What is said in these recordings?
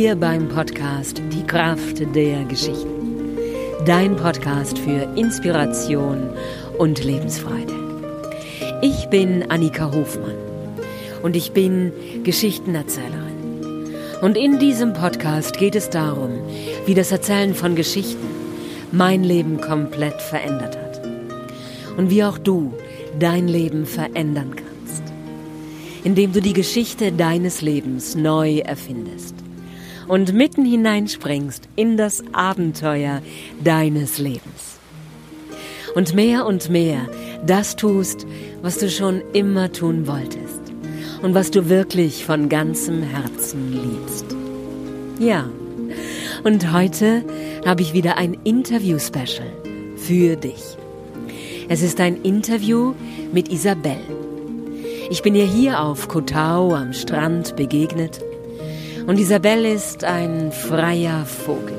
Hier beim Podcast Die Kraft der Geschichten. Dein Podcast für Inspiration und Lebensfreude. Ich bin Annika Hofmann und ich bin Geschichtenerzählerin. Und in diesem Podcast geht es darum, wie das Erzählen von Geschichten mein Leben komplett verändert hat. Und wie auch du dein Leben verändern kannst, indem du die Geschichte deines Lebens neu erfindest und mitten hineinspringst in das Abenteuer deines Lebens. Und mehr und mehr das tust, was du schon immer tun wolltest und was du wirklich von ganzem Herzen liebst. Ja, und heute habe ich wieder ein Interview-Special für dich. Es ist ein Interview mit Isabel. Ich bin ihr hier auf Kotau am Strand begegnet und Isabel ist ein freier Vogel.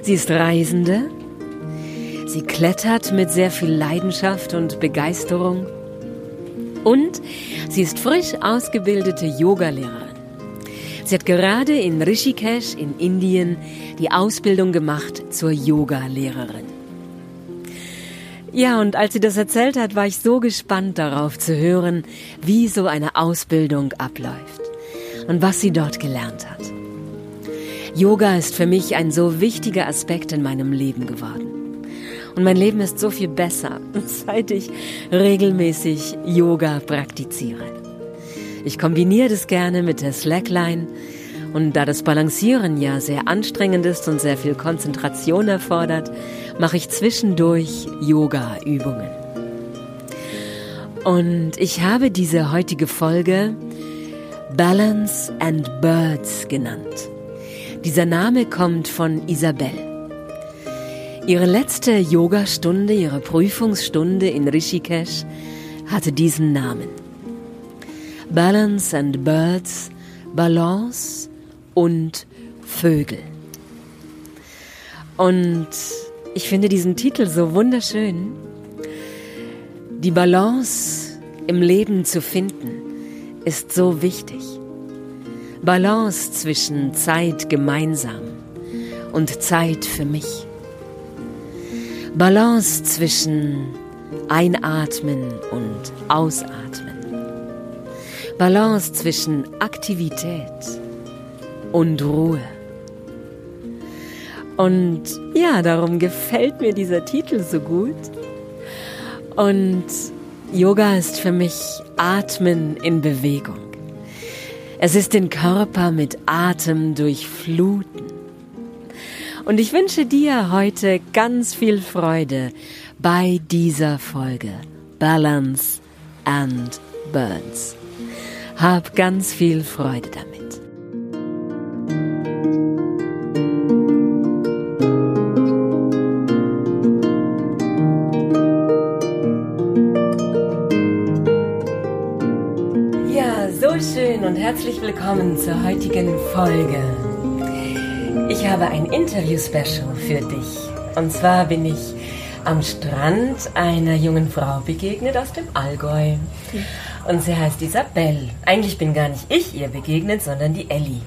Sie ist Reisende, sie klettert mit sehr viel Leidenschaft und Begeisterung und sie ist frisch ausgebildete Yogalehrerin. Sie hat gerade in Rishikesh in Indien die Ausbildung gemacht zur Yogalehrerin. Ja, und als sie das erzählt hat, war ich so gespannt darauf zu hören, wie so eine Ausbildung abläuft und was sie dort gelernt hat. Yoga ist für mich ein so wichtiger Aspekt in meinem Leben geworden. Und mein Leben ist so viel besser, seit ich regelmäßig Yoga praktiziere. Ich kombiniere das gerne mit der Slackline und da das Balancieren ja sehr anstrengend ist und sehr viel Konzentration erfordert, mache ich zwischendurch Yoga-Übungen. Und ich habe diese heutige Folge Balance and Birds genannt. Dieser Name kommt von Isabel. Ihre letzte Yogastunde, ihre Prüfungsstunde in Rishikesh hatte diesen Namen. Balance and Birds, Balance und Vögel. Und ich finde diesen Titel so wunderschön. Die Balance im Leben zu finden ist so wichtig. Balance zwischen Zeit gemeinsam und Zeit für mich. Balance zwischen Einatmen und Ausatmen. Balance zwischen Aktivität und Ruhe. Und ja, darum gefällt mir dieser Titel so gut. Und Yoga ist für mich Atmen in Bewegung. Es ist den Körper mit Atem durchfluten. Und ich wünsche dir heute ganz viel Freude bei dieser Folge Balance and Burns. Hab ganz viel Freude damit. Und herzlich willkommen zur heutigen Folge. Ich habe ein Interview-Special für dich. Und zwar bin ich am Strand einer jungen Frau begegnet aus dem Allgäu. Und sie heißt Isabel. Eigentlich bin gar nicht ich ihr begegnet, sondern die Ellie.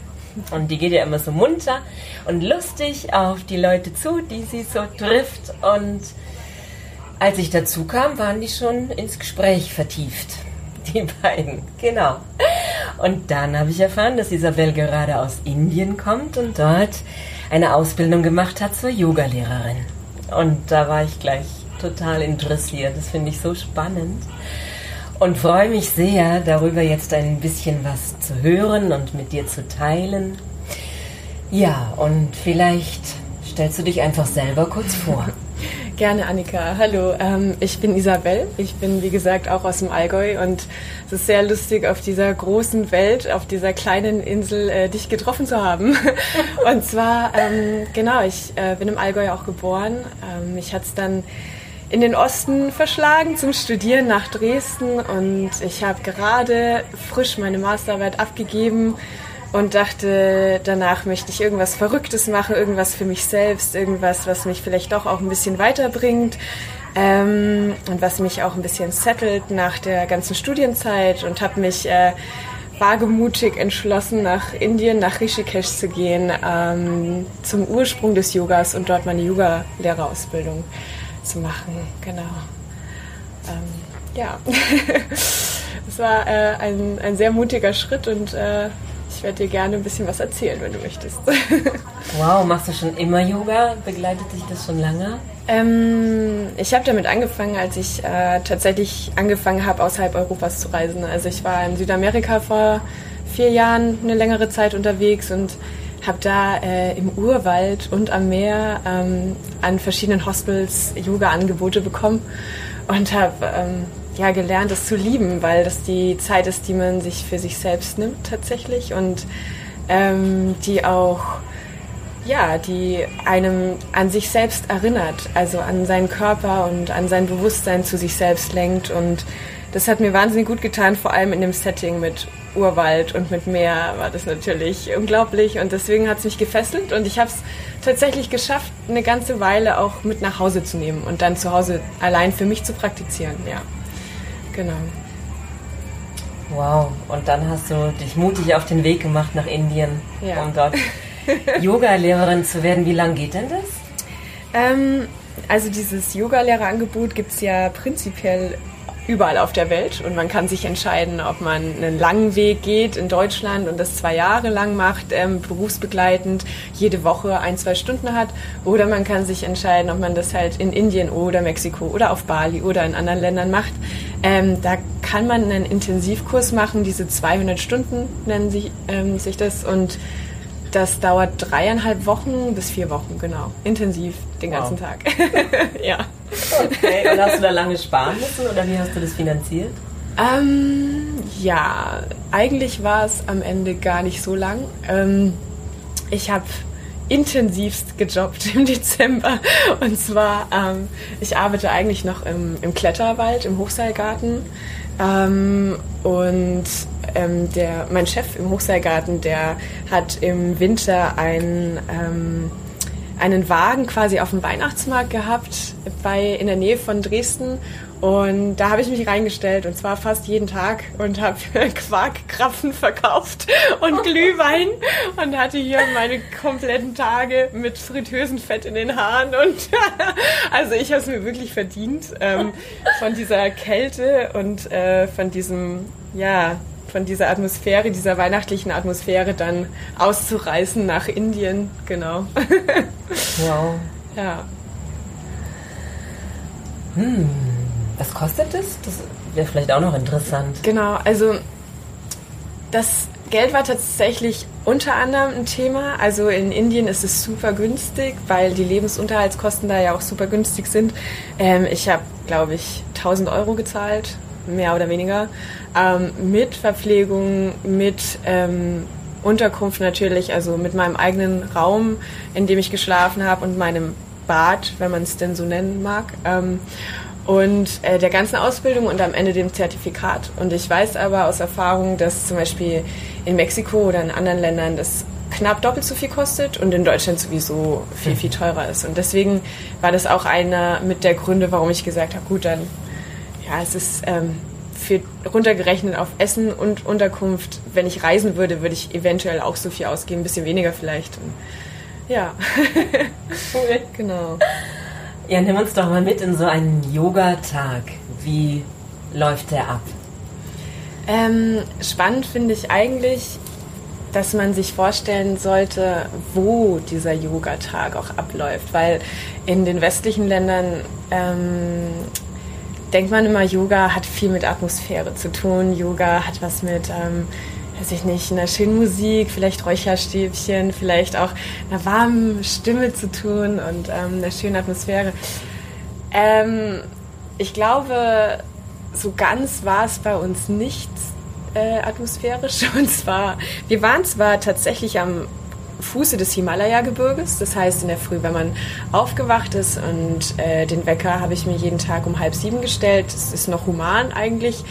Und die geht ja immer so munter und lustig auf die Leute zu, die sie so trifft. Und als ich dazu kam, waren die schon ins Gespräch vertieft. Die beiden, genau. Und dann habe ich erfahren, dass Isabel gerade aus Indien kommt und dort eine Ausbildung gemacht hat zur Yogalehrerin. Und da war ich gleich total interessiert. Das finde ich so spannend. Und freue mich sehr, darüber jetzt ein bisschen was zu hören und mit dir zu teilen. Ja, und vielleicht stellst du dich einfach selber kurz vor. Gerne, Annika. Hallo, ähm, ich bin Isabel. Ich bin, wie gesagt, auch aus dem Allgäu und es ist sehr lustig, auf dieser großen Welt, auf dieser kleinen Insel, äh, dich getroffen zu haben. und zwar, ähm, genau, ich äh, bin im Allgäu auch geboren. Ähm, ich hatte es dann in den Osten verschlagen zum Studieren nach Dresden und ich habe gerade frisch meine Masterarbeit abgegeben und dachte, danach möchte ich irgendwas Verrücktes machen, irgendwas für mich selbst, irgendwas, was mich vielleicht doch auch ein bisschen weiterbringt ähm, und was mich auch ein bisschen settelt nach der ganzen Studienzeit und habe mich äh, wagemutig entschlossen, nach Indien, nach Rishikesh zu gehen, ähm, zum Ursprung des Yogas und dort meine Yoga-Lehrerausbildung zu machen. Genau. Ähm, ja, es war äh, ein, ein sehr mutiger Schritt und äh, ich werde dir gerne ein bisschen was erzählen, wenn du möchtest. wow, machst du schon immer Yoga? Begleitet dich das schon lange? Ähm, ich habe damit angefangen, als ich äh, tatsächlich angefangen habe, außerhalb Europas zu reisen. Also ich war in Südamerika vor vier Jahren eine längere Zeit unterwegs und habe da äh, im Urwald und am Meer ähm, an verschiedenen Hostels Yoga-Angebote bekommen und habe ähm, ja gelernt, es zu lieben, weil das die Zeit ist, die man sich für sich selbst nimmt tatsächlich und ähm, die auch ja, die einem an sich selbst erinnert, also an seinen Körper und an sein Bewusstsein zu sich selbst lenkt. Und das hat mir wahnsinnig gut getan, vor allem in dem Setting mit Urwald und mit Meer war das natürlich unglaublich. Und deswegen hat es mich gefesselt und ich habe es tatsächlich geschafft, eine ganze Weile auch mit nach Hause zu nehmen und dann zu Hause allein für mich zu praktizieren. Ja, genau. Wow, und dann hast du dich mutig auf den Weg gemacht nach Indien, ja. um dort Yoga-Lehrerin zu werden. Wie lange geht denn das? Ähm, also dieses Yoga-Lehrerangebot gibt es ja prinzipiell überall auf der Welt und man kann sich entscheiden, ob man einen langen Weg geht in Deutschland und das zwei Jahre lang macht, ähm, berufsbegleitend, jede Woche ein, zwei Stunden hat oder man kann sich entscheiden, ob man das halt in Indien oder Mexiko oder auf Bali oder in anderen Ländern macht. Ähm, da kann man einen Intensivkurs machen, diese 200 Stunden nennen sich, ähm, sich das und das dauert dreieinhalb Wochen bis vier Wochen, genau. Intensiv, den ganzen wow. Tag. ja. Okay, und hast du da lange sparen müssen oder wie hast du das finanziert? Ähm, ja, eigentlich war es am Ende gar nicht so lang. Ähm, ich habe intensivst gejobbt im Dezember. Und zwar, ähm, ich arbeite eigentlich noch im, im Kletterwald, im Hochseilgarten. Ähm, und ähm, der, mein Chef im Hochseilgarten, der hat im Winter ein, ähm, einen Wagen quasi auf dem Weihnachtsmarkt gehabt, bei, in der Nähe von Dresden. Und da habe ich mich reingestellt und zwar fast jeden Tag und habe Quarkkrapfen verkauft und Glühwein und hatte hier meine kompletten Tage mit Fritteusenfett in den Haaren und also ich habe es mir wirklich verdient ähm, von dieser Kälte und äh, von diesem ja von dieser Atmosphäre, dieser weihnachtlichen Atmosphäre dann auszureißen nach Indien, genau. wow. Ja. Hm, was kostet das? Das wäre vielleicht auch noch interessant. Genau, also das Geld war tatsächlich unter anderem ein Thema. Also in Indien ist es super günstig, weil die Lebensunterhaltskosten da ja auch super günstig sind. Ähm, ich habe, glaube ich, 1000 Euro gezahlt mehr oder weniger, ähm, mit Verpflegung, mit ähm, Unterkunft natürlich, also mit meinem eigenen Raum, in dem ich geschlafen habe und meinem Bad, wenn man es denn so nennen mag. Ähm, und äh, der ganzen Ausbildung und am Ende dem Zertifikat. Und ich weiß aber aus Erfahrung, dass zum Beispiel in Mexiko oder in anderen Ländern das knapp doppelt so viel kostet und in Deutschland sowieso viel, viel teurer ist. Und deswegen war das auch einer mit der Gründe, warum ich gesagt habe, gut, dann ja, es ist ähm, für runtergerechnet auf Essen und Unterkunft. Wenn ich reisen würde, würde ich eventuell auch so viel ausgeben, ein bisschen weniger vielleicht. Und, ja. cool. Genau. Ja, nimm uns doch mal mit in so einen Yoga-Tag. Wie läuft der ab? Ähm, spannend finde ich eigentlich, dass man sich vorstellen sollte, wo dieser Yoga-Tag auch abläuft, weil in den westlichen Ländern ähm, denkt man immer, Yoga hat viel mit Atmosphäre zu tun. Yoga hat was mit, ähm, weiß ich nicht, einer schönen Musik, vielleicht Räucherstäbchen, vielleicht auch einer warmen Stimme zu tun und ähm, einer schönen Atmosphäre. Ähm, ich glaube, so ganz war es bei uns nicht äh, atmosphärisch. Und zwar, wir waren zwar tatsächlich am Fuße des Himalaya-Gebirges. Das heißt, in der Früh, wenn man aufgewacht ist und äh, den Wecker habe ich mir jeden Tag um halb sieben gestellt. Das ist noch human eigentlich.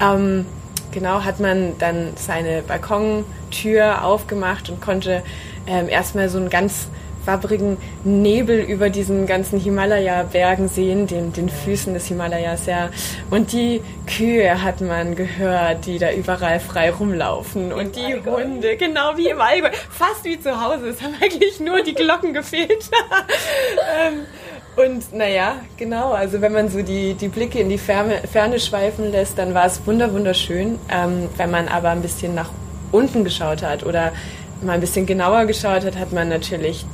Ähm, genau, hat man dann seine Balkontür aufgemacht und konnte ähm, erstmal so einen ganz wabbrigen Nebel über diesen ganzen Himalaya-Bergen sehen, den, den Füßen des Himalayas, ja. Und die Kühe hat man gehört, die da überall frei rumlaufen. Und die. Hunde, genau wie im Allgäu. Fast wie zu Hause. Es haben eigentlich nur die Glocken gefehlt. ähm, und naja, genau, also wenn man so die, die Blicke in die Ferne, Ferne schweifen lässt, dann war es wunderschön. Ähm, wenn man aber ein bisschen nach unten geschaut hat oder mal ein bisschen genauer geschaut hat, hat man natürlich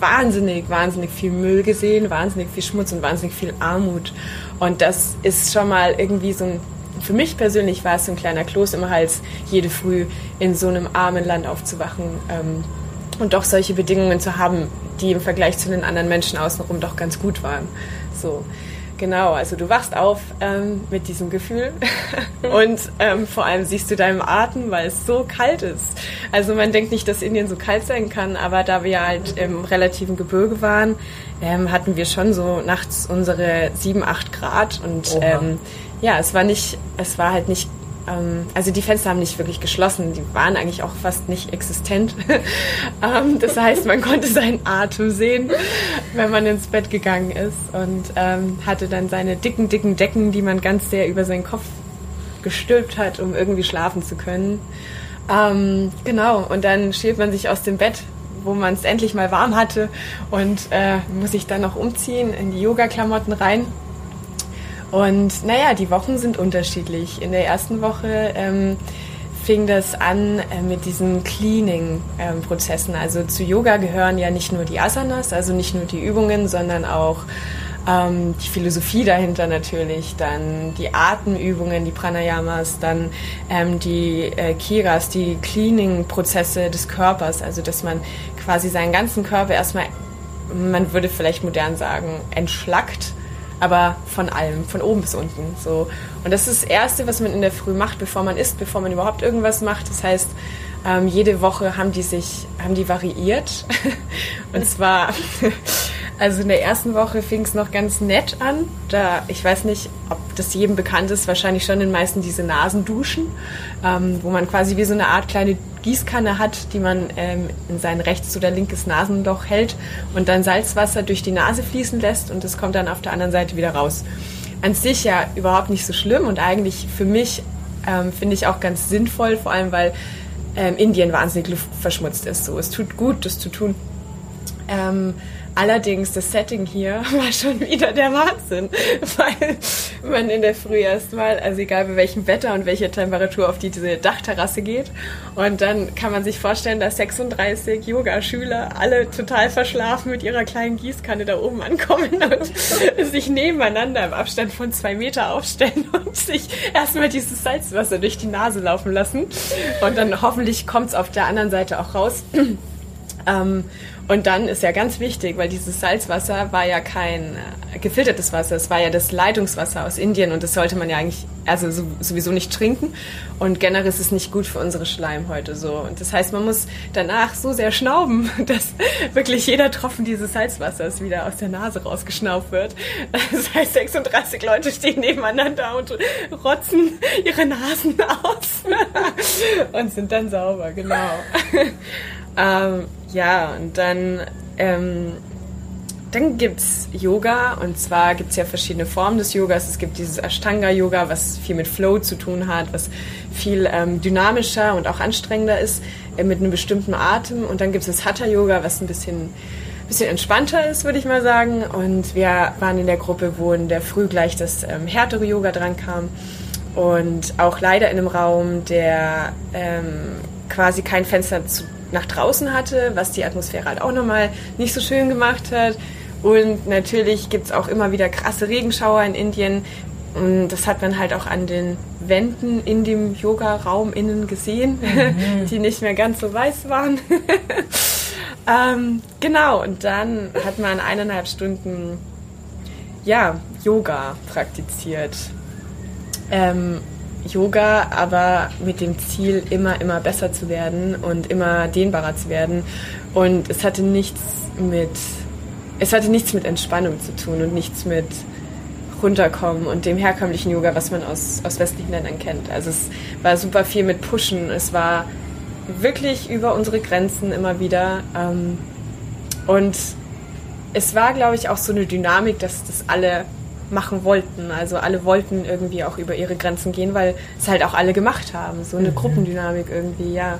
wahnsinnig, wahnsinnig viel Müll gesehen, wahnsinnig viel Schmutz und wahnsinnig viel Armut. Und das ist schon mal irgendwie so ein, für mich persönlich war es so ein kleiner Kloß im Hals, jede Früh in so einem armen Land aufzuwachen ähm, und doch solche Bedingungen zu haben, die im Vergleich zu den anderen Menschen außenrum doch ganz gut waren. So. Genau, also du wachst auf ähm, mit diesem Gefühl. Und ähm, vor allem siehst du deinem Atem, weil es so kalt ist. Also man denkt nicht, dass Indien so kalt sein kann, aber da wir halt im relativen Gebirge waren, ähm, hatten wir schon so nachts unsere 7, 8 Grad. Und ähm, ja, es war nicht, es war halt nicht also die Fenster haben nicht wirklich geschlossen, die waren eigentlich auch fast nicht existent. ähm, das heißt, man konnte seinen Atem sehen, wenn man ins Bett gegangen ist und ähm, hatte dann seine dicken, dicken Decken, die man ganz sehr über seinen Kopf gestülpt hat, um irgendwie schlafen zu können. Ähm, genau, und dann schält man sich aus dem Bett, wo man es endlich mal warm hatte und äh, muss sich dann noch umziehen in die Yoga-Klamotten rein und naja, die Wochen sind unterschiedlich. In der ersten Woche ähm, fing das an äh, mit diesen Cleaning-Prozessen. Ähm, also zu Yoga gehören ja nicht nur die Asanas, also nicht nur die Übungen, sondern auch ähm, die Philosophie dahinter natürlich, dann die Atemübungen, die Pranayamas, dann ähm, die äh, Kiras, die Cleaning-Prozesse des Körpers, also dass man quasi seinen ganzen Körper erstmal, man würde vielleicht modern sagen, entschlackt aber von allem, von oben bis unten. So. Und das ist das Erste, was man in der Früh macht, bevor man isst, bevor man überhaupt irgendwas macht. Das heißt, ähm, jede Woche haben die sich, haben die variiert. Und zwar, also in der ersten Woche fing es noch ganz nett an. Da, ich weiß nicht, ob das jedem bekannt ist, wahrscheinlich schon den meisten diese Nasenduschen, ähm, wo man quasi wie so eine Art kleine Gießkanne hat, die man ähm, in sein rechtes oder linkes Nasenloch hält und dann Salzwasser durch die Nase fließen lässt und es kommt dann auf der anderen Seite wieder raus. An sich ja überhaupt nicht so schlimm und eigentlich für mich ähm, finde ich auch ganz sinnvoll, vor allem weil ähm, Indien wahnsinnig luftverschmutzt ist. So, es tut gut, das zu tun. Ähm, Allerdings, das Setting hier war schon wieder der Wahnsinn, weil man in der Früh erstmal, also egal bei welchem Wetter und welcher Temperatur auf die, diese Dachterrasse geht. Und dann kann man sich vorstellen, dass 36 Yoga-Schüler alle total verschlafen mit ihrer kleinen Gießkanne da oben ankommen und sich nebeneinander im Abstand von zwei Meter aufstellen und sich erstmal dieses Salzwasser durch die Nase laufen lassen. Und dann hoffentlich kommt es auf der anderen Seite auch raus. Ähm, und dann ist ja ganz wichtig, weil dieses Salzwasser war ja kein äh, gefiltertes Wasser, es war ja das Leitungswasser aus Indien und das sollte man ja eigentlich also sowieso nicht trinken. Und generell ist es nicht gut für unsere Schleimhäute so. Und das heißt, man muss danach so sehr schnauben, dass wirklich jeder Tropfen dieses Salzwassers wieder aus der Nase rausgeschnauft wird. Das heißt, 36 Leute stehen nebeneinander und rotzen ihre Nasen aus und sind dann sauber, genau. Ähm, ja, und dann, ähm, dann gibt es Yoga und zwar gibt es ja verschiedene Formen des Yogas. Es gibt dieses Ashtanga-Yoga, was viel mit Flow zu tun hat, was viel ähm, dynamischer und auch anstrengender ist, äh, mit einem bestimmten Atem. Und dann gibt es das Hatha-Yoga, was ein bisschen, bisschen entspannter ist, würde ich mal sagen. Und wir waren in der Gruppe, wo in der Früh gleich das ähm, härtere Yoga dran kam. Und auch leider in einem Raum, der ähm, quasi kein Fenster zu nach draußen hatte, was die Atmosphäre halt auch nochmal nicht so schön gemacht hat. Und natürlich gibt es auch immer wieder krasse Regenschauer in Indien. Und das hat man halt auch an den Wänden in dem Yoga-Raum innen gesehen, mhm. die nicht mehr ganz so weiß waren. ähm, genau, und dann hat man eineinhalb Stunden ja, Yoga praktiziert. Ähm, Yoga, aber mit dem Ziel, immer, immer besser zu werden und immer dehnbarer zu werden. Und es hatte nichts mit, es hatte nichts mit Entspannung zu tun und nichts mit runterkommen und dem herkömmlichen Yoga, was man aus, aus westlichen Ländern kennt. Also es war super viel mit Pushen. Es war wirklich über unsere Grenzen immer wieder. Ähm, und es war, glaube ich, auch so eine Dynamik, dass das alle machen wollten. Also alle wollten irgendwie auch über ihre Grenzen gehen, weil es halt auch alle gemacht haben. So eine mhm. Gruppendynamik irgendwie, ja.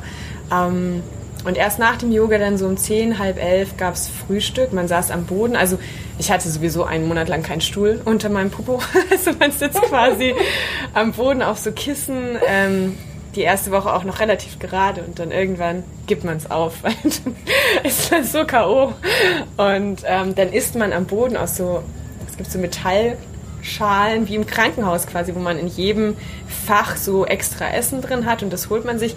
Ähm, und erst nach dem Yoga, dann so um zehn, halb elf, gab es Frühstück. Man saß am Boden. Also ich hatte sowieso einen Monat lang keinen Stuhl unter meinem Popo. Also man sitzt quasi am Boden auf so Kissen. Ähm, die erste Woche auch noch relativ gerade und dann irgendwann gibt man es auf, weil dann ist man so K.O. Und ähm, dann isst man am Boden aus so, es gibt so Metallschalen wie im Krankenhaus quasi, wo man in jedem Fach so extra Essen drin hat und das holt man sich.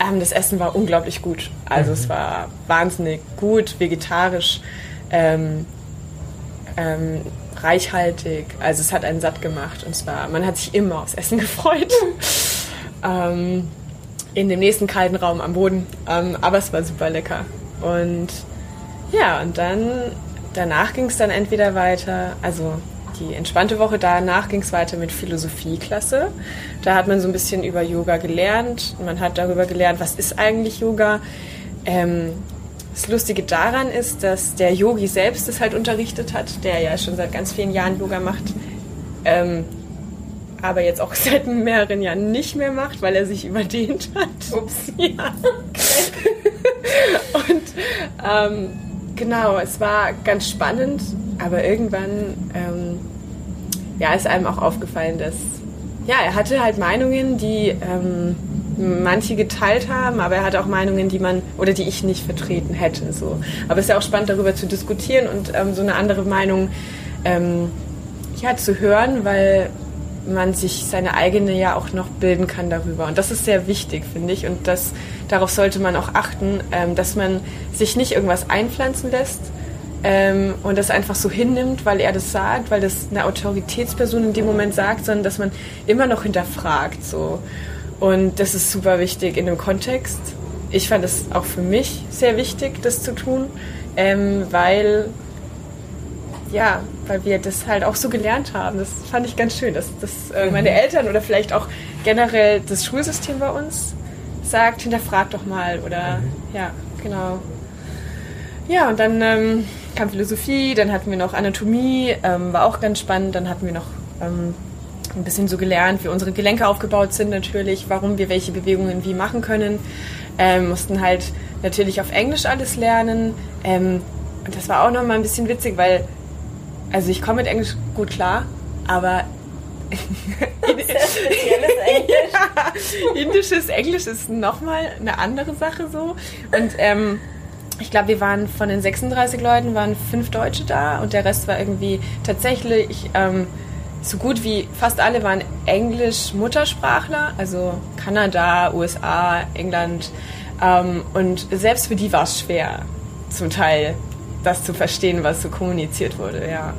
Ähm, das Essen war unglaublich gut. Also mhm. es war wahnsinnig gut, vegetarisch, ähm, ähm, reichhaltig. Also es hat einen satt gemacht und zwar, man hat sich immer aufs Essen gefreut. Ähm, in dem nächsten kalten Raum am Boden. Ähm, aber es war super lecker. Und ja, und dann danach ging es dann entweder weiter, also die entspannte Woche danach ging es weiter mit Philosophieklasse. Da hat man so ein bisschen über Yoga gelernt. Man hat darüber gelernt, was ist eigentlich Yoga. Ähm, das Lustige daran ist, dass der Yogi selbst es halt unterrichtet hat, der ja schon seit ganz vielen Jahren Yoga macht, ähm, aber jetzt auch seit mehreren Jahren nicht mehr macht, weil er sich überdehnt hat. Ups. Ja. Und ähm, genau, es war ganz spannend, aber irgendwann ähm, ja, ist einem auch aufgefallen, dass ja, er hatte halt Meinungen, die ähm, manche geteilt haben, aber er hatte auch Meinungen, die man oder die ich nicht vertreten hätte. So. Aber es ist ja auch spannend, darüber zu diskutieren und ähm, so eine andere Meinung ähm, ja, zu hören, weil man sich seine eigene ja auch noch bilden kann darüber. Und das ist sehr wichtig, finde ich. Und das, darauf sollte man auch achten, ähm, dass man sich nicht irgendwas einpflanzen lässt, ähm, und das einfach so hinnimmt, weil er das sagt, weil das eine Autoritätsperson in dem Moment sagt, sondern dass man immer noch hinterfragt. So. Und das ist super wichtig in dem Kontext. Ich fand es auch für mich sehr wichtig, das zu tun, ähm, weil ja, weil wir das halt auch so gelernt haben. Das fand ich ganz schön, dass, dass äh, meine mhm. Eltern oder vielleicht auch generell das Schulsystem bei uns sagt, hinterfragt doch mal oder mhm. ja, genau. Ja, und dann ähm, kam Philosophie, dann hatten wir noch Anatomie, ähm, war auch ganz spannend. Dann hatten wir noch ähm, ein bisschen so gelernt, wie unsere Gelenke aufgebaut sind natürlich, warum wir welche Bewegungen wie machen können. Ähm, mussten halt natürlich auf Englisch alles lernen. Ähm, und das war auch noch mal ein bisschen witzig, weil also ich komme mit Englisch gut klar, aber Englisch. ja, indisches Englisch ist nochmal eine andere Sache so. Und ähm, ich glaube, wir waren von den 36 Leuten, waren fünf Deutsche da und der Rest war irgendwie tatsächlich ähm, so gut wie fast alle waren Englisch-Muttersprachler, also Kanada, USA, England. Ähm, und selbst für die war es schwer, zum Teil das zu verstehen, was so kommuniziert wurde, ja.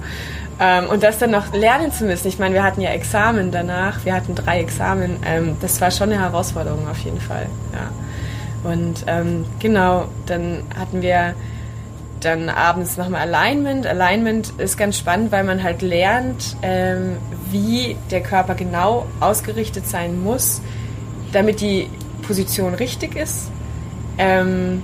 Ähm, und das dann noch lernen zu müssen. Ich meine, wir hatten ja Examen danach, wir hatten drei Examen. Ähm, das war schon eine Herausforderung auf jeden Fall, ja. Und ähm, genau, dann hatten wir dann abends nochmal Alignment. Alignment ist ganz spannend, weil man halt lernt, ähm, wie der Körper genau ausgerichtet sein muss, damit die Position richtig ist. Ähm,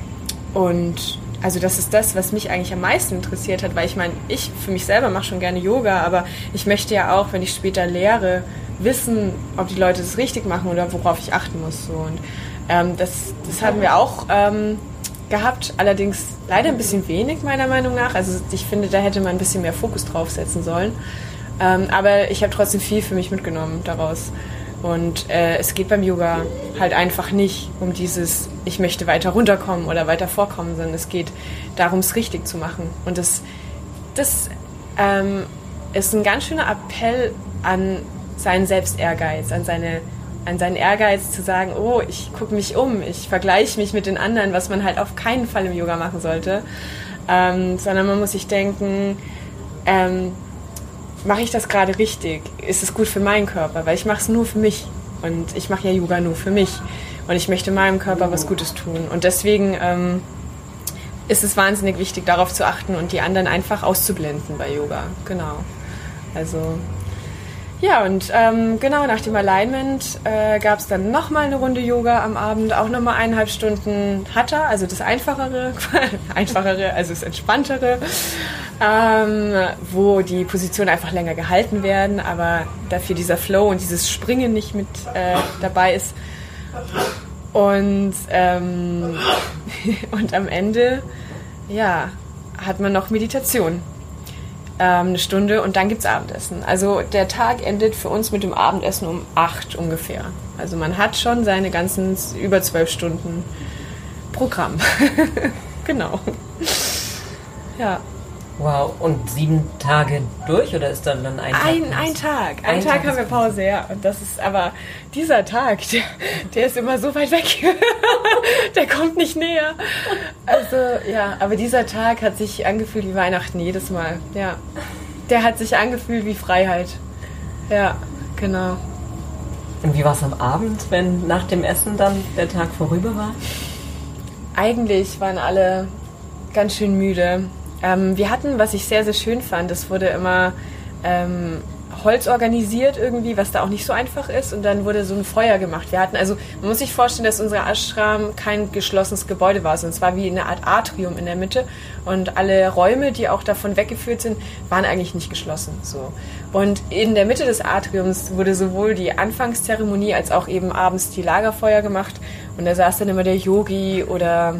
und also das ist das, was mich eigentlich am meisten interessiert hat, weil ich meine, ich für mich selber mache schon gerne Yoga, aber ich möchte ja auch, wenn ich später lehre, wissen, ob die Leute das richtig machen oder worauf ich achten muss. So. Und ähm, das, das hatten wir auch ähm, gehabt, allerdings leider ein bisschen wenig meiner Meinung nach. Also ich finde, da hätte man ein bisschen mehr Fokus drauf setzen sollen. Ähm, aber ich habe trotzdem viel für mich mitgenommen daraus. Und äh, es geht beim Yoga halt einfach nicht um dieses, ich möchte weiter runterkommen oder weiter vorkommen, sondern es geht darum, es richtig zu machen. Und das, das ähm, ist ein ganz schöner Appell an seinen Selbstehrgeiz, an seine an seinen Ehrgeiz zu sagen, oh, ich gucke mich um, ich vergleiche mich mit den anderen, was man halt auf keinen Fall im Yoga machen sollte, ähm, sondern man muss sich denken, ähm, mache ich das gerade richtig? Ist es gut für meinen Körper? Weil ich mache es nur für mich und ich mache ja Yoga nur für mich und ich möchte meinem Körper was Gutes tun und deswegen ähm, ist es wahnsinnig wichtig, darauf zu achten und die anderen einfach auszublenden bei Yoga. Genau. Also Ja, und ähm, genau nach dem Alignment äh, gab es dann nochmal eine Runde Yoga am Abend, auch nochmal eineinhalb Stunden Hatha, also das Einfachere, Einfachere, also das Entspanntere, ähm, wo die Positionen einfach länger gehalten werden, aber dafür dieser Flow und dieses Springen nicht mit äh, dabei ist. Und, ähm, und am Ende, ja, hat man noch Meditation ähm, eine Stunde und dann gibt es Abendessen. Also der Tag endet für uns mit dem Abendessen um acht ungefähr. Also man hat schon seine ganzen über zwölf Stunden Programm. genau. Ja. Wow, und sieben Tage durch oder ist dann, dann ein Tag? Ein, ein Tag. Ein, ein Tag, Tag haben wir Pause, ja. Und das ist aber dieser Tag, der, der ist immer so weit weg. der kommt nicht näher. Also, ja, aber dieser Tag hat sich angefühlt wie Weihnachten jedes Mal. Ja. Der hat sich angefühlt wie Freiheit. Ja, genau. Und wie war es am Abend, wenn nach dem Essen dann der Tag vorüber war? Eigentlich waren alle ganz schön müde. Ähm, wir hatten, was ich sehr, sehr schön fand, es wurde immer ähm, Holz organisiert irgendwie, was da auch nicht so einfach ist. Und dann wurde so ein Feuer gemacht. Wir hatten also, man muss sich vorstellen, dass unser Ashram kein geschlossenes Gebäude war, sondern es war wie eine Art Atrium in der Mitte. Und alle Räume, die auch davon weggeführt sind, waren eigentlich nicht geschlossen. So. Und in der Mitte des Atriums wurde sowohl die Anfangszeremonie als auch eben abends die Lagerfeuer gemacht. Und da saß dann immer der Yogi oder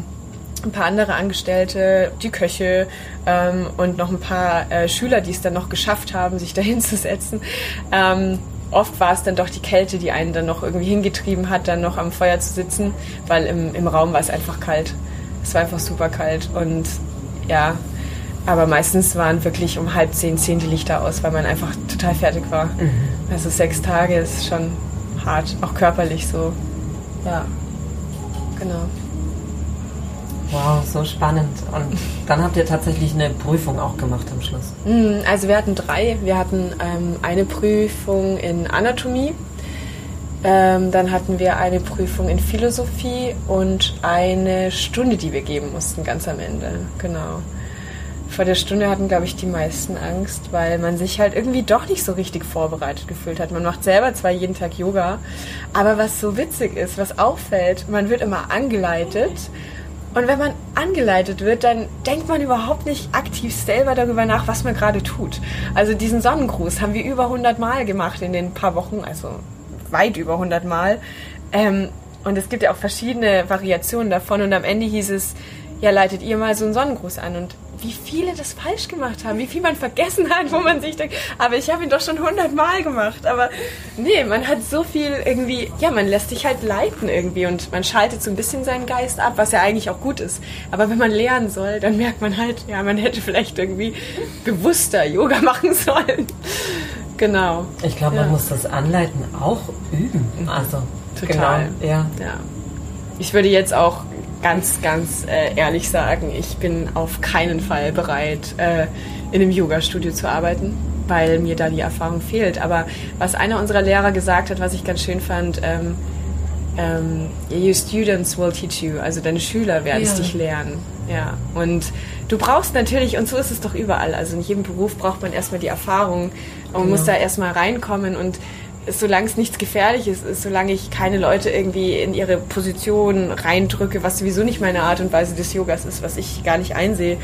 ein paar andere Angestellte, die Köche ähm, und noch ein paar äh, Schüler, die es dann noch geschafft haben, sich dahin zu setzen. Ähm, oft war es dann doch die Kälte, die einen dann noch irgendwie hingetrieben hat, dann noch am Feuer zu sitzen, weil im, im Raum war es einfach kalt. Es war einfach super kalt und ja, aber meistens waren wirklich um halb zehn, zehn die Lichter aus, weil man einfach total fertig war. Mhm. Also sechs Tage ist schon hart, auch körperlich so. Ja, genau. Wow, so spannend. Und dann habt ihr tatsächlich eine Prüfung auch gemacht am Schluss. Mm, also wir hatten drei. Wir hatten ähm, eine Prüfung in Anatomie, ähm, dann hatten wir eine Prüfung in Philosophie und eine Stunde, die wir geben mussten, ganz am Ende. Genau. Vor der Stunde hatten, glaube ich, die meisten Angst, weil man sich halt irgendwie doch nicht so richtig vorbereitet gefühlt hat. Man macht selber zwar jeden Tag Yoga, aber was so witzig ist, was auffällt, man wird immer angeleitet und wenn man angeleitet wird, dann denkt man überhaupt nicht aktiv selber darüber nach, was man gerade tut. Also diesen Sonnengruß haben wir über 100 Mal gemacht in den paar Wochen, also weit über 100 Mal. Ähm, und es gibt ja auch verschiedene Variationen davon. Und am Ende hieß es, ja, leitet ihr mal so einen Sonnengruß an. Und wie viele das falsch gemacht haben, wie viel man vergessen hat, wo man sich denkt, aber ich habe ihn doch schon hundertmal gemacht. Aber nee, man hat so viel irgendwie, ja, man lässt sich halt leiten irgendwie und man schaltet so ein bisschen seinen Geist ab, was ja eigentlich auch gut ist. Aber wenn man lernen soll, dann merkt man halt, ja, man hätte vielleicht irgendwie bewusster Yoga machen sollen. Genau. Ich glaube, man ja. muss das Anleiten auch üben. Also, total. Genau, ja. ja. Ich würde jetzt auch ganz, ganz äh, ehrlich sagen, ich bin auf keinen Fall bereit, äh, in einem Yoga-Studio zu arbeiten, weil mir da die Erfahrung fehlt. Aber was einer unserer Lehrer gesagt hat, was ich ganz schön fand, ähm, ähm, your students will teach you, also deine Schüler werden es dich lernen. Ja, und du brauchst natürlich, und so ist es doch überall, also in jedem Beruf braucht man erstmal die Erfahrung. Und man muss da erstmal reinkommen. Und solange es nichts Gefährliches ist, solange ich keine Leute irgendwie in ihre Position reindrücke, was sowieso nicht meine Art und Weise des Yogas ist, was ich gar nicht einsehe,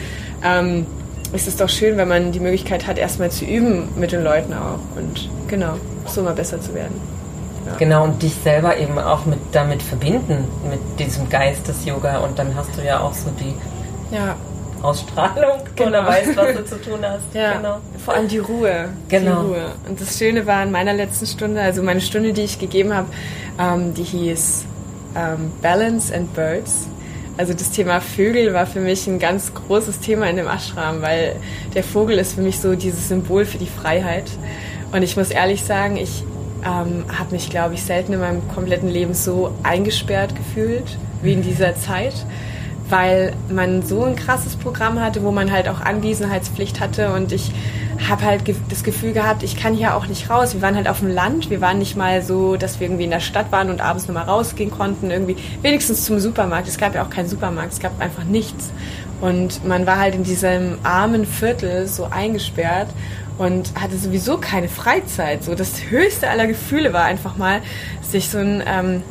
ähm, ist es doch schön, wenn man die Möglichkeit hat, erstmal zu üben mit den Leuten auch und genau, so mal besser zu werden. Ja. Genau, und dich selber eben auch mit damit verbinden, mit diesem Geist des Yoga und dann hast du ja auch so die ja. Ausstrahlung genau. oder weißt, was du zu tun hast. Ja, genau. Vor allem die Ruhe. Genau. Die Ruhe. Und das Schöne war in meiner letzten Stunde, also meine Stunde, die ich gegeben habe, ähm, die hieß ähm, Balance and Birds. Also das Thema Vögel war für mich ein ganz großes Thema in dem Ashram, weil der Vogel ist für mich so dieses Symbol für die Freiheit. Und ich muss ehrlich sagen, ich ähm, habe mich, glaube ich, selten in meinem kompletten Leben so eingesperrt gefühlt wie in dieser Zeit weil man so ein krasses Programm hatte, wo man halt auch Anwesenheitspflicht hatte und ich habe halt das Gefühl gehabt, ich kann hier auch nicht raus. Wir waren halt auf dem Land, wir waren nicht mal so, dass wir irgendwie in der Stadt waren und abends nochmal rausgehen konnten, irgendwie wenigstens zum Supermarkt. Es gab ja auch keinen Supermarkt, es gab einfach nichts. Und man war halt in diesem armen Viertel so eingesperrt und hatte sowieso keine Freizeit. So das höchste aller Gefühle war einfach mal, sich so ein ähm,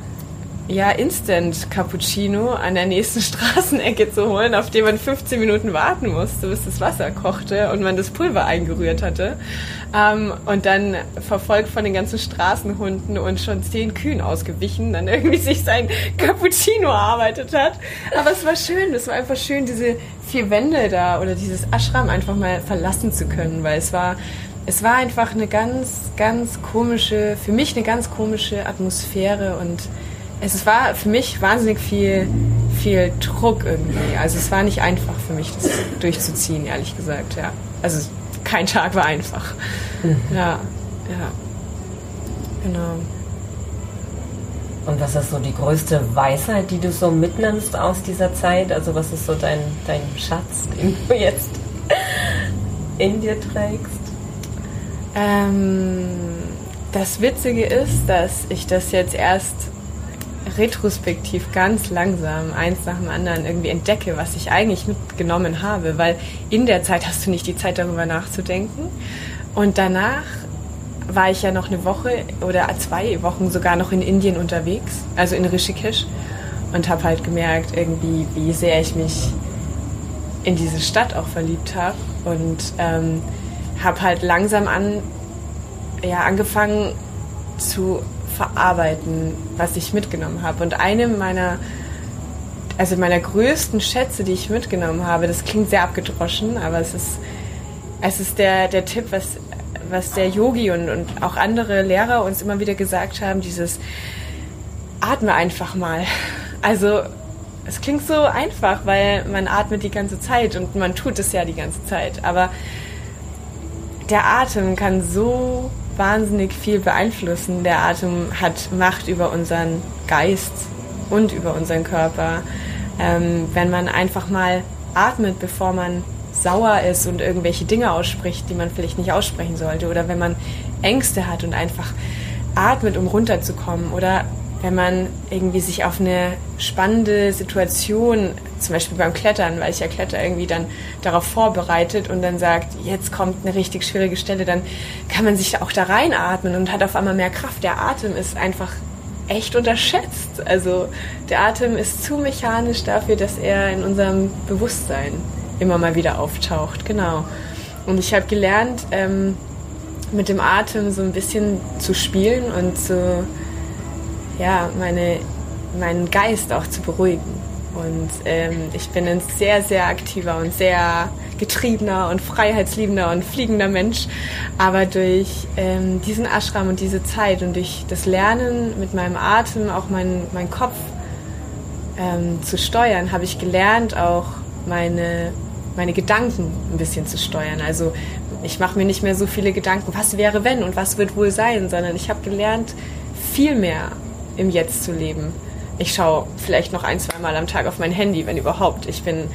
ja, Instant Cappuccino an der nächsten Straßenecke zu holen, auf dem man 15 Minuten warten musste, bis das Wasser kochte und man das Pulver eingerührt hatte. Ähm, und dann verfolgt von den ganzen Straßenhunden und schon zehn Kühen ausgewichen, dann irgendwie sich sein Cappuccino erarbeitet hat. Aber es war schön, es war einfach schön, diese vier Wände da oder dieses Ashram einfach mal verlassen zu können, weil es war es war einfach eine ganz, ganz komische, für mich eine ganz komische Atmosphäre und es war für mich wahnsinnig viel, viel Druck irgendwie. Also es war nicht einfach für mich, das durchzuziehen, ehrlich gesagt, ja. Also kein Tag war einfach. Mhm. Ja, ja. Genau. Und was ist so die größte Weisheit, die du so mitnimmst aus dieser Zeit? Also was ist so dein, dein Schatz, den du jetzt in dir trägst? Ähm, das Witzige ist, dass ich das jetzt erst retrospektiv ganz langsam eins nach dem anderen irgendwie entdecke, was ich eigentlich mitgenommen habe, weil in der Zeit hast du nicht die Zeit darüber nachzudenken. Und danach war ich ja noch eine Woche oder zwei Wochen sogar noch in Indien unterwegs, also in Rishikesh und habe halt gemerkt irgendwie, wie sehr ich mich in diese Stadt auch verliebt habe und ähm, habe halt langsam an ja angefangen zu verarbeiten, was ich mitgenommen habe. Und eine meiner, also meiner größten Schätze, die ich mitgenommen habe, das klingt sehr abgedroschen, aber es ist, es ist der, der Tipp, was, was der Yogi und, und auch andere Lehrer uns immer wieder gesagt haben, dieses atme einfach mal. Also es klingt so einfach, weil man atmet die ganze Zeit und man tut es ja die ganze Zeit. Aber der Atem kann so wahnsinnig viel beeinflussen. Der Atem hat Macht über unseren Geist und über unseren Körper. Ähm, wenn man einfach mal atmet, bevor man sauer ist und irgendwelche Dinge ausspricht, die man vielleicht nicht aussprechen sollte. Oder wenn man Ängste hat und einfach atmet, um runterzukommen. Oder wenn man irgendwie sich auf eine spannende Situation, zum Beispiel beim Klettern, weil ich ja Kletter irgendwie dann darauf vorbereitet und dann sagt, jetzt kommt eine richtig schwierige Stelle, dann kann man sich auch da reinatmen und hat auf einmal mehr Kraft. Der Atem ist einfach echt unterschätzt. Also der Atem ist zu mechanisch dafür, dass er in unserem Bewusstsein immer mal wieder auftaucht. Genau. Und ich habe gelernt, ähm, mit dem Atem so ein bisschen zu spielen und zu ja, meine, meinen Geist auch zu beruhigen. Und ähm, ich bin ein sehr, sehr aktiver und sehr getriebener und freiheitsliebender und fliegender Mensch. Aber durch ähm, diesen Ashram und diese Zeit und durch das Lernen mit meinem Atem, auch meinen mein Kopf ähm, zu steuern, habe ich gelernt, auch meine, meine Gedanken ein bisschen zu steuern. Also ich mache mir nicht mehr so viele Gedanken, was wäre wenn und was wird wohl sein, sondern ich habe gelernt, viel mehr im Jetzt zu leben. Ich schaue vielleicht noch ein, zwei Mal am Tag auf mein Handy, wenn überhaupt. Ich bin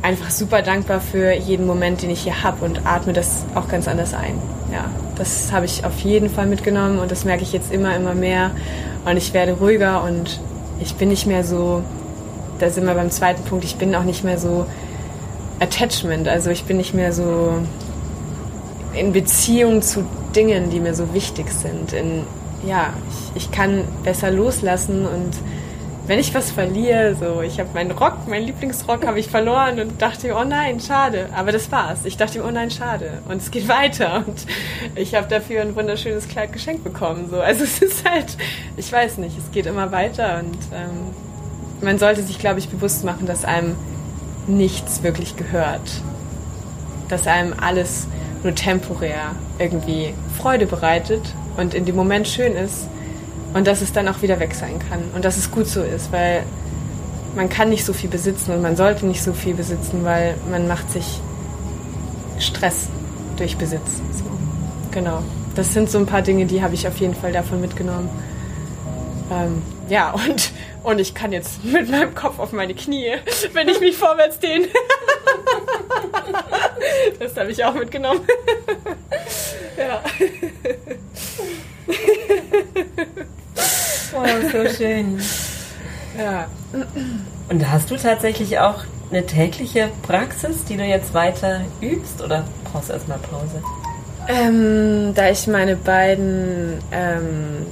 einfach super dankbar für jeden Moment, den ich hier habe und atme das auch ganz anders ein. Ja, das habe ich auf jeden Fall mitgenommen und das merke ich jetzt immer, immer mehr. Und ich werde ruhiger und ich bin nicht mehr so, da sind wir beim zweiten Punkt, ich bin auch nicht mehr so Attachment, also ich bin nicht mehr so in Beziehung zu Dingen, die mir so wichtig sind, in ja, ich, ich kann besser loslassen und wenn ich was verliere, so, ich habe meinen Rock, meinen Lieblingsrock habe ich verloren und dachte oh nein, schade. Aber das war's. Ich dachte oh nein, schade. Und es geht weiter. Und ich habe dafür ein wunderschönes Kleid geschenkt bekommen. So. Also es ist halt, ich weiß nicht, es geht immer weiter und ähm, man sollte sich, glaube ich, bewusst machen, dass einem nichts wirklich gehört. Dass einem alles nur temporär irgendwie Freude bereitet und in dem Moment schön ist und dass es dann auch wieder weg sein kann und dass es gut so ist, weil man kann nicht so viel besitzen und man sollte nicht so viel besitzen, weil man macht sich Stress durch Besitz. So. Genau. Das sind so ein paar Dinge, die habe ich auf jeden Fall davon mitgenommen. Ähm, ja, und, und ich kann jetzt mit meinem Kopf auf meine Knie, wenn ich mich vorwärts dehne. das habe ich auch mitgenommen. ja. Oh, so schön. Ja. Und hast du tatsächlich auch eine tägliche Praxis, die du jetzt weiter übst oder brauchst du erstmal Pause? Ähm, da ich meine beiden ähm,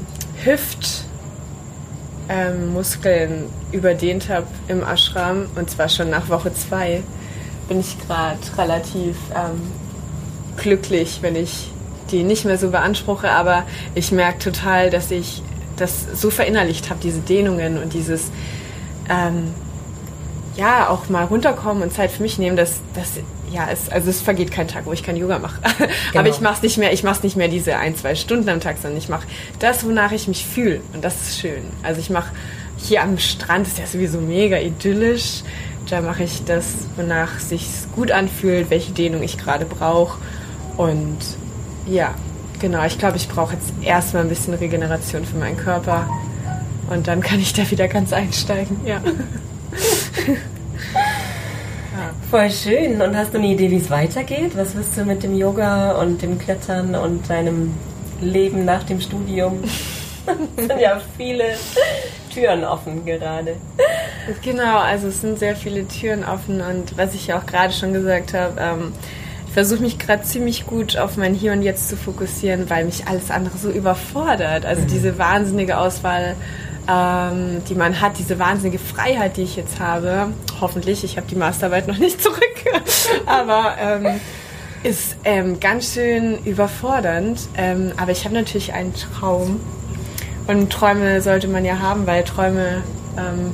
Hüftmuskeln ähm, überdehnt habe im Ashram, und zwar schon nach Woche zwei, bin ich gerade relativ ähm, glücklich, wenn ich die nicht mehr so beanspruche, aber ich merke total, dass ich das so verinnerlicht habe, diese Dehnungen und dieses ähm, ja auch mal runterkommen und Zeit für mich nehmen, dass das ja es also es vergeht kein Tag, wo ich kein Yoga mache. Genau. aber ich mache es nicht mehr, ich mache nicht mehr diese ein zwei Stunden am Tag, sondern ich mache das, wonach ich mich fühle und das ist schön. Also ich mache hier am Strand ist ja sowieso mega idyllisch. Da mache ich das, wonach sich gut anfühlt, welche Dehnung ich gerade brauche und ja, genau. Ich glaube, ich brauche jetzt erstmal ein bisschen Regeneration für meinen Körper. Und dann kann ich da wieder ganz einsteigen, ja. Voll schön. Und hast du eine Idee, wie es weitergeht? Was wirst du mit dem Yoga und dem Klettern und deinem Leben nach dem Studium? es sind ja viele Türen offen gerade. Genau, also es sind sehr viele Türen offen und was ich ja auch gerade schon gesagt habe, ähm, versuche mich gerade ziemlich gut auf mein Hier und Jetzt zu fokussieren, weil mich alles andere so überfordert. Also mhm. diese wahnsinnige Auswahl, ähm, die man hat, diese wahnsinnige Freiheit, die ich jetzt habe. Hoffentlich, ich habe die Masterarbeit noch nicht zurück, aber ähm, ist ähm, ganz schön überfordernd. Ähm, aber ich habe natürlich einen Traum. Und Träume sollte man ja haben, weil Träume ähm,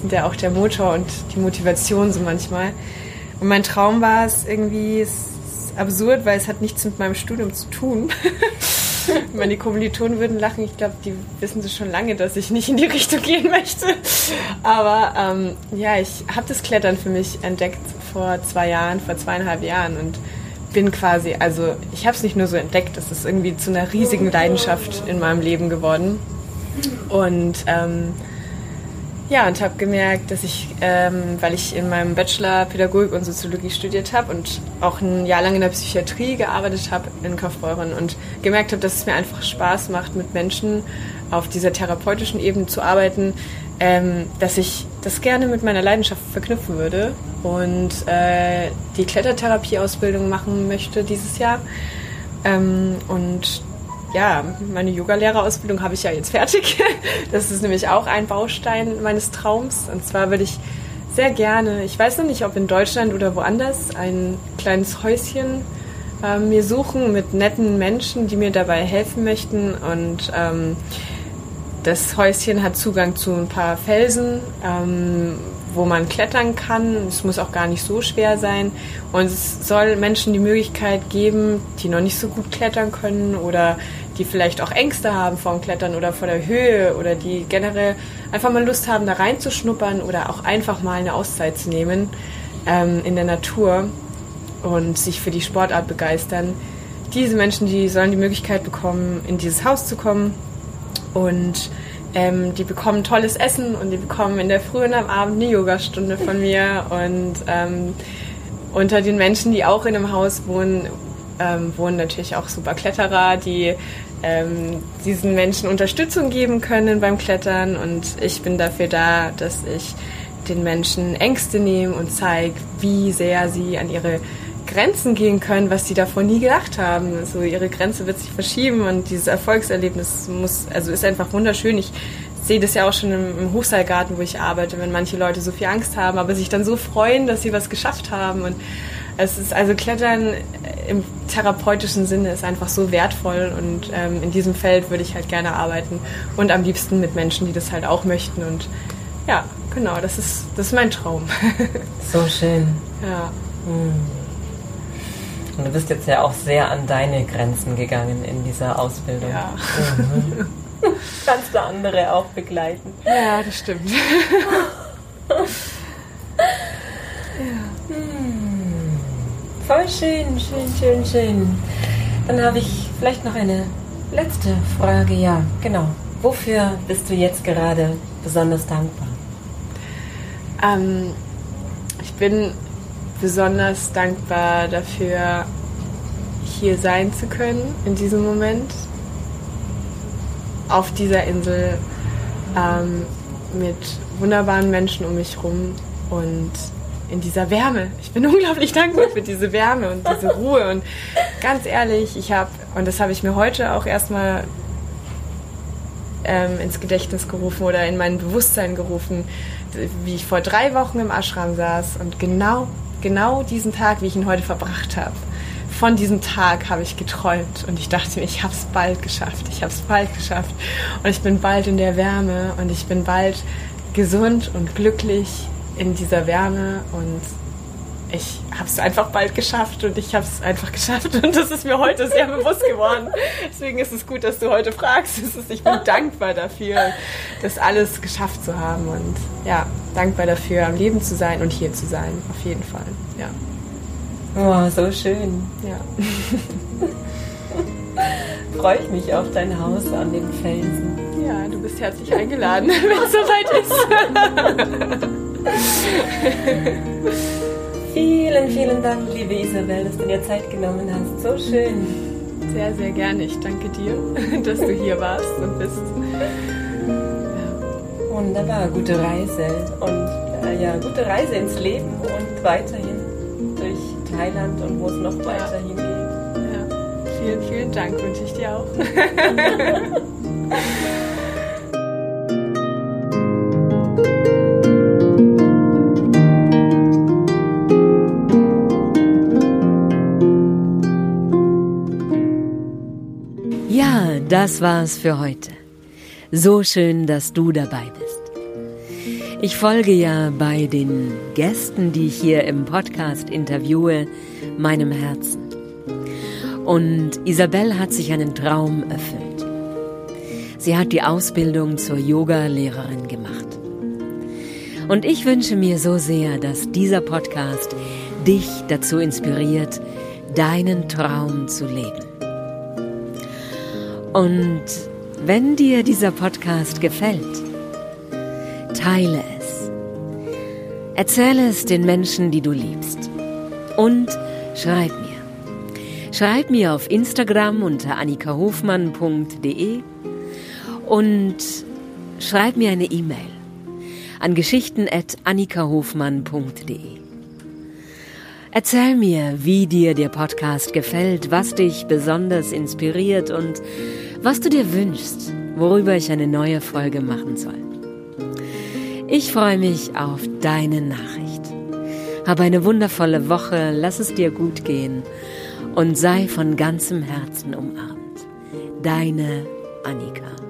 sind ja auch der Motor und die Motivation so manchmal. Und mein Traum war es irgendwie, absurd, weil es hat nichts mit meinem Studium zu tun. Meine Kommilitonen würden lachen. Ich glaube, die wissen das schon lange, dass ich nicht in die Richtung gehen möchte. Aber ähm, ja, ich habe das Klettern für mich entdeckt vor zwei Jahren, vor zweieinhalb Jahren und bin quasi, also ich habe es nicht nur so entdeckt, es ist irgendwie zu einer riesigen Leidenschaft in meinem Leben geworden. Und ähm, ja, und habe gemerkt, dass ich, ähm, weil ich in meinem Bachelor Pädagogik und Soziologie studiert habe und auch ein Jahr lang in der Psychiatrie gearbeitet habe in Kaufbeuren und gemerkt habe, dass es mir einfach Spaß macht, mit Menschen auf dieser therapeutischen Ebene zu arbeiten, ähm, dass ich das gerne mit meiner Leidenschaft verknüpfen würde und äh, die Klettertherapieausbildung machen möchte dieses Jahr. Ähm, und ja, meine Yogalehrerausbildung habe ich ja jetzt fertig. Das ist nämlich auch ein Baustein meines Traums. Und zwar würde ich sehr gerne, ich weiß noch nicht, ob in Deutschland oder woanders, ein kleines Häuschen äh, mir suchen mit netten Menschen, die mir dabei helfen möchten. Und ähm, das Häuschen hat Zugang zu ein paar Felsen, ähm, wo man klettern kann. Es muss auch gar nicht so schwer sein. Und es soll Menschen die Möglichkeit geben, die noch nicht so gut klettern können oder die vielleicht auch Ängste haben vor dem Klettern oder vor der Höhe oder die generell einfach mal Lust haben, da reinzuschnuppern oder auch einfach mal eine Auszeit zu nehmen ähm, in der Natur und sich für die Sportart begeistern. Diese Menschen, die sollen die Möglichkeit bekommen, in dieses Haus zu kommen und ähm, die bekommen tolles Essen und die bekommen in der Früh und am Abend eine Yogastunde von mir. Und ähm, unter den Menschen, die auch in einem Haus wohnen, ähm, wohnen natürlich auch super Kletterer, die ähm, diesen Menschen Unterstützung geben können beim Klettern. Und ich bin dafür da, dass ich den Menschen Ängste nehme und zeige, wie sehr sie an ihre Grenzen gehen können, was sie davor nie gedacht haben. Also ihre Grenze wird sich verschieben und dieses Erfolgserlebnis muss, also ist einfach wunderschön. Ich sehe das ja auch schon im, im Hochseilgarten, wo ich arbeite, wenn manche Leute so viel Angst haben, aber sich dann so freuen, dass sie was geschafft haben und es ist also Klettern im therapeutischen Sinne ist einfach so wertvoll und ähm, in diesem Feld würde ich halt gerne arbeiten und am liebsten mit Menschen, die das halt auch möchten und ja, genau, das ist, das ist mein Traum. so schön. Ja. Hm. Und du bist jetzt ja auch sehr an deine Grenzen gegangen in dieser Ausbildung. Ja. Mhm. Kannst du andere auch begleiten? Ja, das stimmt. ja. Hm. Voll schön, schön, schön, schön. Dann habe ich vielleicht noch eine letzte Frage. Ja, genau. Wofür bist du jetzt gerade besonders dankbar? Ähm, ich bin besonders dankbar dafür, hier sein zu können in diesem Moment. Auf dieser Insel ähm, mit wunderbaren Menschen um mich herum und in dieser Wärme. Ich bin unglaublich dankbar für diese Wärme und diese Ruhe. Und ganz ehrlich, ich habe, und das habe ich mir heute auch erstmal ähm, ins Gedächtnis gerufen oder in mein Bewusstsein gerufen, wie ich vor drei Wochen im Ashram saß und genau, genau diesen Tag, wie ich ihn heute verbracht habe. Von diesem Tag habe ich geträumt und ich dachte mir, ich habe es bald geschafft, ich habe es bald geschafft und ich bin bald in der Wärme und ich bin bald gesund und glücklich in dieser Wärme und ich habe es einfach bald geschafft und ich habe es einfach geschafft und das ist mir heute sehr bewusst geworden. Deswegen ist es gut, dass du heute fragst. Ich bin dankbar dafür, das alles geschafft zu haben und ja, dankbar dafür, am Leben zu sein und hier zu sein, auf jeden Fall. Ja. Oh, so schön. Ja. Freue ich mich auf dein Haus an den Felsen. Ja, du bist herzlich eingeladen, wenn es soweit ist. Vielen, vielen Dank, liebe Isabel, dass du dir Zeit genommen hast. So schön. Sehr, sehr gerne. Ich danke dir, dass du hier warst und bist. Ja. Wunderbar, gute Reise und äh, ja, gute Reise ins Leben und weiterhin durch Thailand und wo es noch weiterhin geht. Ja. Vielen, vielen Dank wünsche ich dir auch. Das war's für heute. So schön, dass du dabei bist. Ich folge ja bei den Gästen, die ich hier im Podcast interviewe, meinem Herzen. Und Isabel hat sich einen Traum erfüllt. Sie hat die Ausbildung zur Yoga-Lehrerin gemacht. Und ich wünsche mir so sehr, dass dieser Podcast dich dazu inspiriert, deinen Traum zu leben. Und wenn dir dieser Podcast gefällt, teile es. Erzähle es den Menschen, die du liebst. Und schreib mir. Schreib mir auf Instagram unter annikahofmann.de und schreib mir eine E-Mail an geschichten.annikahofmann.de. Erzähl mir, wie dir der Podcast gefällt, was dich besonders inspiriert und was du dir wünschst, worüber ich eine neue Folge machen soll. Ich freue mich auf deine Nachricht. Hab eine wundervolle Woche, lass es dir gut gehen und sei von ganzem Herzen umarmt. Deine Annika.